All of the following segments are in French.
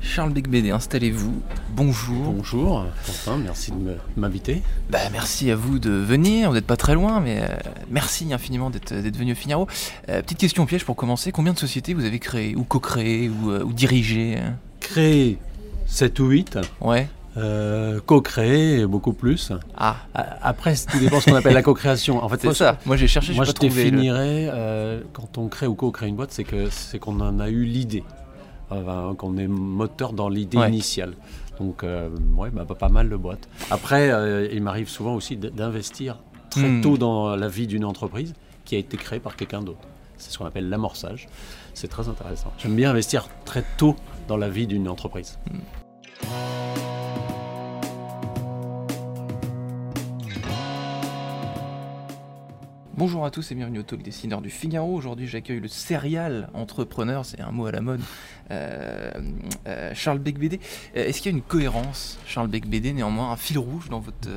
Charles Becbédé, installez-vous. Bonjour. Bonjour, Quentin, merci de me- m'inviter. Bah, merci à vous de venir. Vous n'êtes pas très loin, mais euh, merci infiniment d'être venu au Figaro. Euh, petite question piège pour commencer. Combien de sociétés vous avez créées, ou co-créées, ou, euh, ou dirigées? Euh Créé 7 ou 8, Ouais. Euh, co-créé beaucoup plus. Ah, Après, tout dépend de ce qu'on appelle la co-création. En fait, c'est ça. Moi j'ai cherché, Moi, je le- définirais, euh, quand on crée ou co-crée une boîte, c'est que c'est qu'on en a eu l'idée, Enfin, qu'on est moteur dans l'idée Ouais. initiale. Donc, euh, ouais, bah, pas mal de boîtes. Après, euh, il m'arrive souvent aussi d'investir très Hmm. tôt dans la vie d'une entreprise qui a été créée par quelqu'un d'autre. C'est ce qu'on appelle l'amorçage. C'est très intéressant. J'aime bien investir très tôt dans la vie d'une entreprise. Bonjour à tous et bienvenue au Talk Dessineur du Figaro. Aujourd'hui, j'accueille le serial entrepreneur, c'est un mot à la mode, euh, euh, Charles Becbédé. Euh, Est-ce qu'il y a une cohérence, Charles Becbédé, néanmoins, un fil rouge dans votre,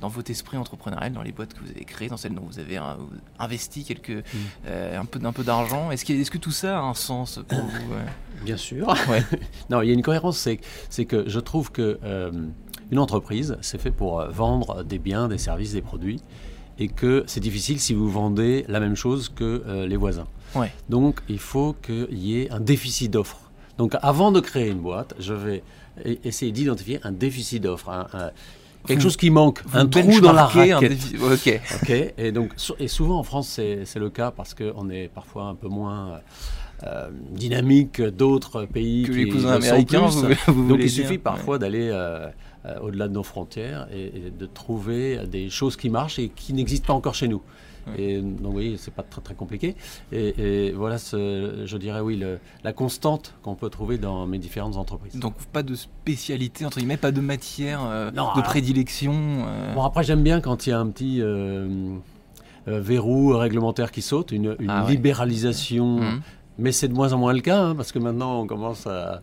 dans votre esprit entrepreneurial, dans les boîtes que vous avez créées, dans celles dont vous avez euh, investi quelques, euh, un peu, un peu d'argent? Est-ce que tout ça a un sens pour vous Bien sûr. Ouais. non, il y a une cohérence, c'est, que je trouve que une entreprise, c'est fait pour vendre des biens, des services, des produits, et que c'est difficile si vous vendez la même chose que euh, les voisins. Ouais. Donc, il faut qu'il y ait un déficit d'offres. Donc, avant de créer une boîte, je vais e- essayer d'identifier un déficit d'offres, un- un- quelque Vous- chose qui manque, un trou dans la raquette. défi- Ok. Ok, et donc et souvent en France c'est c'est le cas parce qu'on est parfois un peu moins euh, dynamique que d'autres pays Que les cousins sont américains, plus. vous, vous Donc il dire. suffit parfois d'aller euh, euh, au-delà de nos frontières et, et de trouver des choses qui marchent et qui n'existent pas encore chez nous. Ouais. Et donc vous voyez, c'est pas très très compliqué. Et, et voilà, ce, je dirais oui, le- la constante qu'on peut trouver dans mes différentes entreprises. Donc pas de spécialité, entre guillemets, pas de matière Non, de alors- prédilection Bon, après, j'aime bien quand il y a un petit verrou réglementaire qui saute, une, une Ah ouais. libéralisation. Mais c'est de moins en moins le cas, hein, parce que maintenant, on commence à.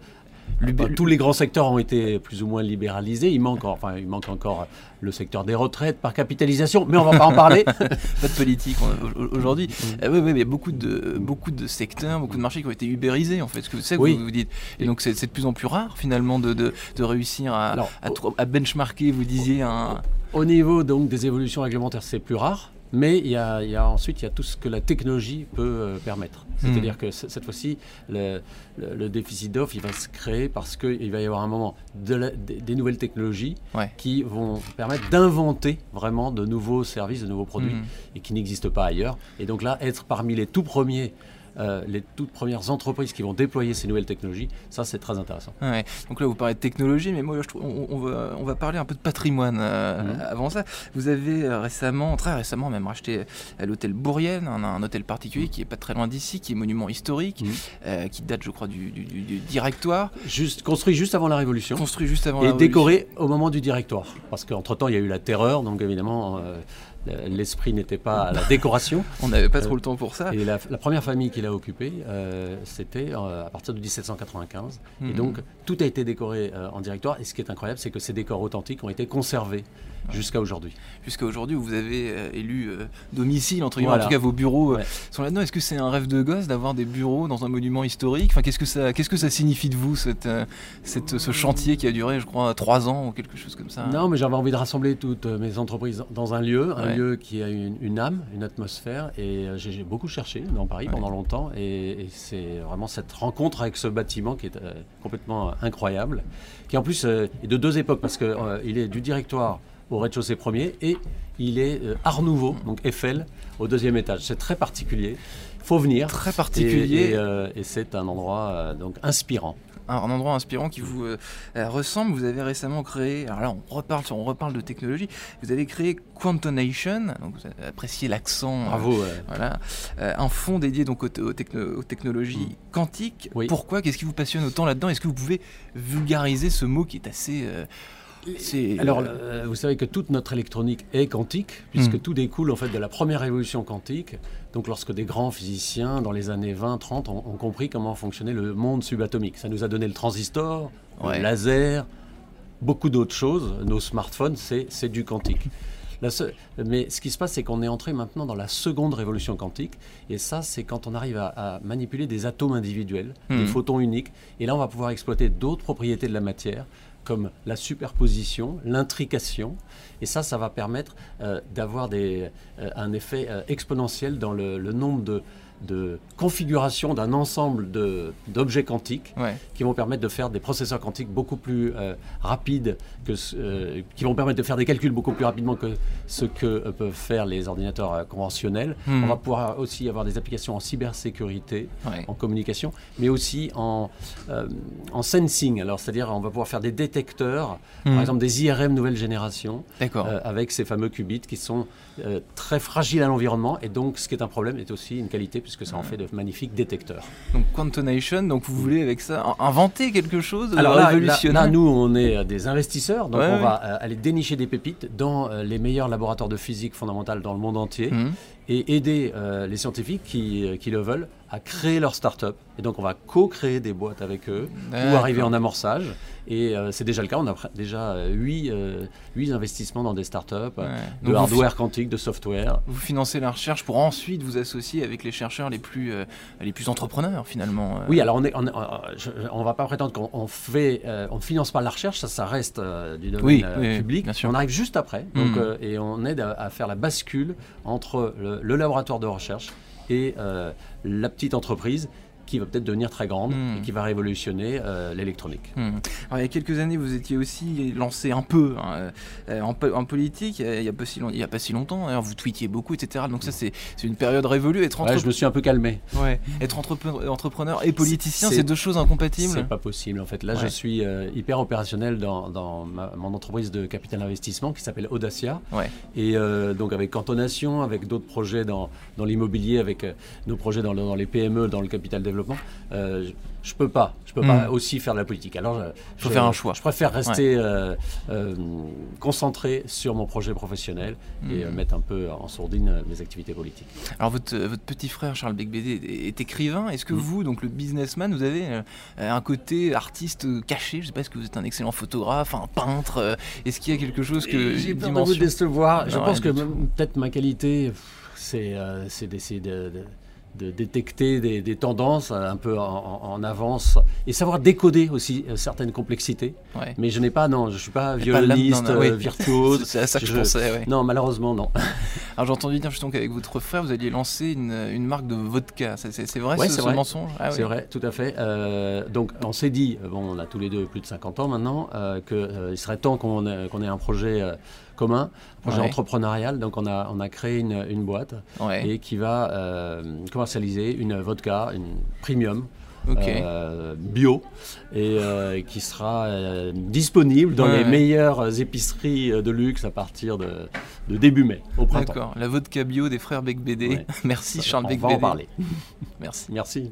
Enfin, tous les grands secteurs ont été plus ou moins libéralisés. Il manque, enfin, il manque encore le secteur des retraites par capitalisation, mais on va pas en parler. pas de politique aujourd'hui. Mm. Euh, oui, oui, mais il y a beaucoup de, beaucoup de secteurs, beaucoup de marchés qui ont été ubérisés, en fait. Ce que c'est Oui. vous, vous dites. Et donc, c'est de plus en plus rare, finalement, de, de, de réussir à, Alors, à, à benchmarker, vous disiez, un. Au niveau donc des évolutions réglementaires, c'est plus rare. Mais il y, a, il y a ensuite il y a tout ce que la technologie peut euh, permettre. C'est-à-dire que cette fois-ci, le, le- le déficit d'offres, il va se créer parce qu'il va y avoir un moment de la- des, des nouvelles technologies Ouais. qui vont permettre d'inventer vraiment de nouveaux services, de nouveaux produits Mhm. et qui n'existent pas ailleurs. Et donc là, être parmi les tout premiers, euh, les toutes premières entreprises qui vont déployer ces nouvelles technologies, ça c'est très intéressant. Ouais. Donc là, vous parlez de technologie, mais moi, je trouve, on, on va, on va parler un peu de patrimoine euh, Mhm. avant ça. Vous avez euh, récemment, très récemment même, racheté l'hôtel Bourrienne, un, un hôtel particulier qui est pas très loin d'ici, qui est monument historique, Mhm. euh, qui date, je crois, du, du- du- du directoire, Juste, construit juste avant la Révolution. construit juste avant et la décoré au moment du directoire. Parce qu'entre-temps, il y a eu la terreur, donc évidemment, l'esprit n'était pas à la décoration. On n'avait pas trop le temps pour ça. Et la, la première famille qu'il a occupée, euh, c'était euh, à partir de 1795. Et Mhm. donc, tout a été décoré euh, en directoire. Et ce qui est incroyable, c'est que ces décors authentiques ont été conservés jusqu'à aujourd'hui. Jusqu'à aujourd'hui, vous avez euh, élu euh, domicile, entre guillemets, Voilà. en tout cas vos bureaux euh, Ouais. sont là-dedans. Est-ce que c'est un rêve de gosse d'avoir des bureaux dans un monument historique? Enfin, Qu'est-ce que ça, qu'est-ce que ça signifie de vous, cette, euh, cette- ce chantier qui a duré, je crois, trois ans ou quelque chose comme ça? Non, mais j'avais envie de rassembler toutes mes entreprises dans un lieu, un Ouais. lieu qui a une, une âme, une atmosphère. Et j'ai beaucoup cherché dans Paris Ouais. pendant longtemps. Et, et c'est vraiment cette rencontre avec ce bâtiment qui est euh, complètement incroyable, qui en plus euh, est de deux époques, parce qu'il est du directoire au rez-de-chaussée premier et il est euh, Art Nouveau, donc Eiffel, au deuxième étage. C'est très particulier. Il faut venir. Très particulier. et, euh, et c'est un endroit euh, donc inspirant. un, un endroit inspirant qui vous ressemble. Vous avez récemment créé, alors là on reparle, on reparle de technologie, vous avez créé Quantonation, donc vous avez apprécié l'accent. Bravo. voilà, un fonds dédié donc aux, te- aux techno- aux technologies quantiques. Oui. Pourquoi? Qu'est-ce qui vous passionne autant là-dedans? Est-ce que vous pouvez vulgariser ce mot qui est assez, Alors, euh, euh, vous savez que toute notre électronique est quantique, puisque Mm. tout découle en fait de la première révolution quantique. Donc, lorsque des grands physiciens dans les années 20-30 ont, ont compris comment fonctionnait le monde subatomique, ça nous a donné le transistor, Ouais. le laser, beaucoup d'autres choses. Nos smartphones, c'est du quantique. La seule- mais ce qui se passe, c'est qu'on est entré maintenant dans la seconde révolution quantique. Et ça, c'est quand on arrive à, à manipuler des atomes individuels, des Mhm. photons uniques. Et là, on va pouvoir exploiter d'autres propriétés de la matière, comme la superposition, l'intrication. Et ça, ça va permettre euh, d'avoir euh, un effet euh, exponentiel dans le nombre de, de configurations d'un ensemble d'objets quantiques ouais. qui vont permettre de faire des processeurs quantiques beaucoup plus euh, rapides, que, euh, qui vont permettre de faire des calculs beaucoup plus rapidement que ce que euh, peuvent faire les ordinateurs conventionnels. Mhm. On va pouvoir aussi avoir des applications en cybersécurité, Ouais. en communication, mais aussi en, en sensing. Alors, c'est-à-dire, on va pouvoir faire des détecteurs, par exemple des IRM nouvelle génération, avec ces fameux qubits qui sont très fragiles à l'environnement. Et donc, ce qui est un problème est aussi une qualité, puisque ça en fait de magnifiques détecteurs. Donc Quantonation, donc vous voulez avec ça in- inventer quelque chose de Alors là, là, révolutionnaire là, nous, on est euh, des investisseurs, donc Ouais, on ouais. va euh, aller dénicher des pépites dans euh, les meilleurs laboratoires de physique fondamentale dans le monde entier Mhm. Et aider euh, les scientifiques qui, euh, qui le veulent à créer leur start-up. Et donc, on va co-créer des boîtes avec eux ou arriver en amorçage. Et euh, c'est déjà le cas, on a déjà 8, investissements dans des start-up, euh, Ouais. de Donc hardware quantique, de software. Vous financez la recherche pour ensuite vous associer avec les chercheurs les plus, euh, les plus entrepreneurs finalement. euh. Oui, alors on est, on, euh, va pas prétendre qu'on on fait, euh, on finance pas la recherche, ça, ça reste euh, du domaine Oui, euh, oui, public. bien sûr. On arrive juste après, donc, euh, et on aide à, à faire la bascule entre le, le laboratoire de recherche et euh, la petite entreprise qui va peut-être devenir très grande et qui va révolutionner euh, l'électronique. Hmm. Alors, il y a quelques années, vous étiez aussi lancé un peu hein, euh, en, po- en politique. euh, Il n'y a, pas si long- il y a pas si longtemps. D'ailleurs, vous tweetiez beaucoup, etc. Donc ça, c'est une période révolue. Être, Ouais, je me suis un peu calmé. ouais, être entrepre- entrepreneur et politicien, c'est- deux choses incompatibles. C'est pas possible en fait. Là, je suis euh, hyper opérationnel dans, dans ma- mon entreprise de capital investissement qui s'appelle Audacia. Et euh, donc avec Cantonation, avec d'autres projets dans, dans l'immobilier, avec nos projets dans, dans les PME, dans le capital développement, euh, je, peux pas. Je peux pas aussi faire de la politique. Alors, je, Faut je- faire un choix. Je préfère rester euh, euh, concentré sur mon projet professionnel et Mm. euh, mettre un peu en sourdine euh, mes activités politiques. Alors votre, euh, votre petit frère Charles Becbédé est, écrivain. Est-ce que Mm. vous, donc le businessman, vous avez euh, un côté artiste euh, caché? Je sais pas, est-ce que vous êtes un excellent photographe, un peintre? Euh, Est-ce qu'il y a quelque chose que J'ai peur de vous dimension? décevoir. Je pense que peut-être ma qualité, c'est euh, c'est d'essayer de, de- de détecter des, des tendances euh, un peu en, avance et savoir décoder aussi euh, certaines complexités. Ouais. Mais je n'ai pas, non, je suis pas violoniste, oui. euh, virtuose. C'est à ça que je, Je- pensais. ouais. Non, malheureusement, non. Alors j'ai entendu dire justement qu'avec votre frère, vous alliez lancer une, une marque de vodka. C'est- vrai Ouais, ce, c'est ce vrai. mensonge? Ah C'est oui. vrai, tout à fait. Euh, donc, on s'est dit, bon, on a tous les deux plus de 50 ans maintenant, euh, qu'il serait temps qu'on ait, qu'on ait un projet commun, un projet Ouais. entrepreneurial. Donc, on a, on a créé une, une boîte Ouais. et qui va euh, commercialiser une vodka, une premium. Euh, bio et euh, qui sera euh, disponible dans Ouais, les ouais. meilleures épiceries de luxe à partir de, de début mai, au printemps. D'accord. La vodka bio des frères. Ouais. Merci Charles On Becbédé. va en parler. Merci. Merci.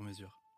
sur mesure.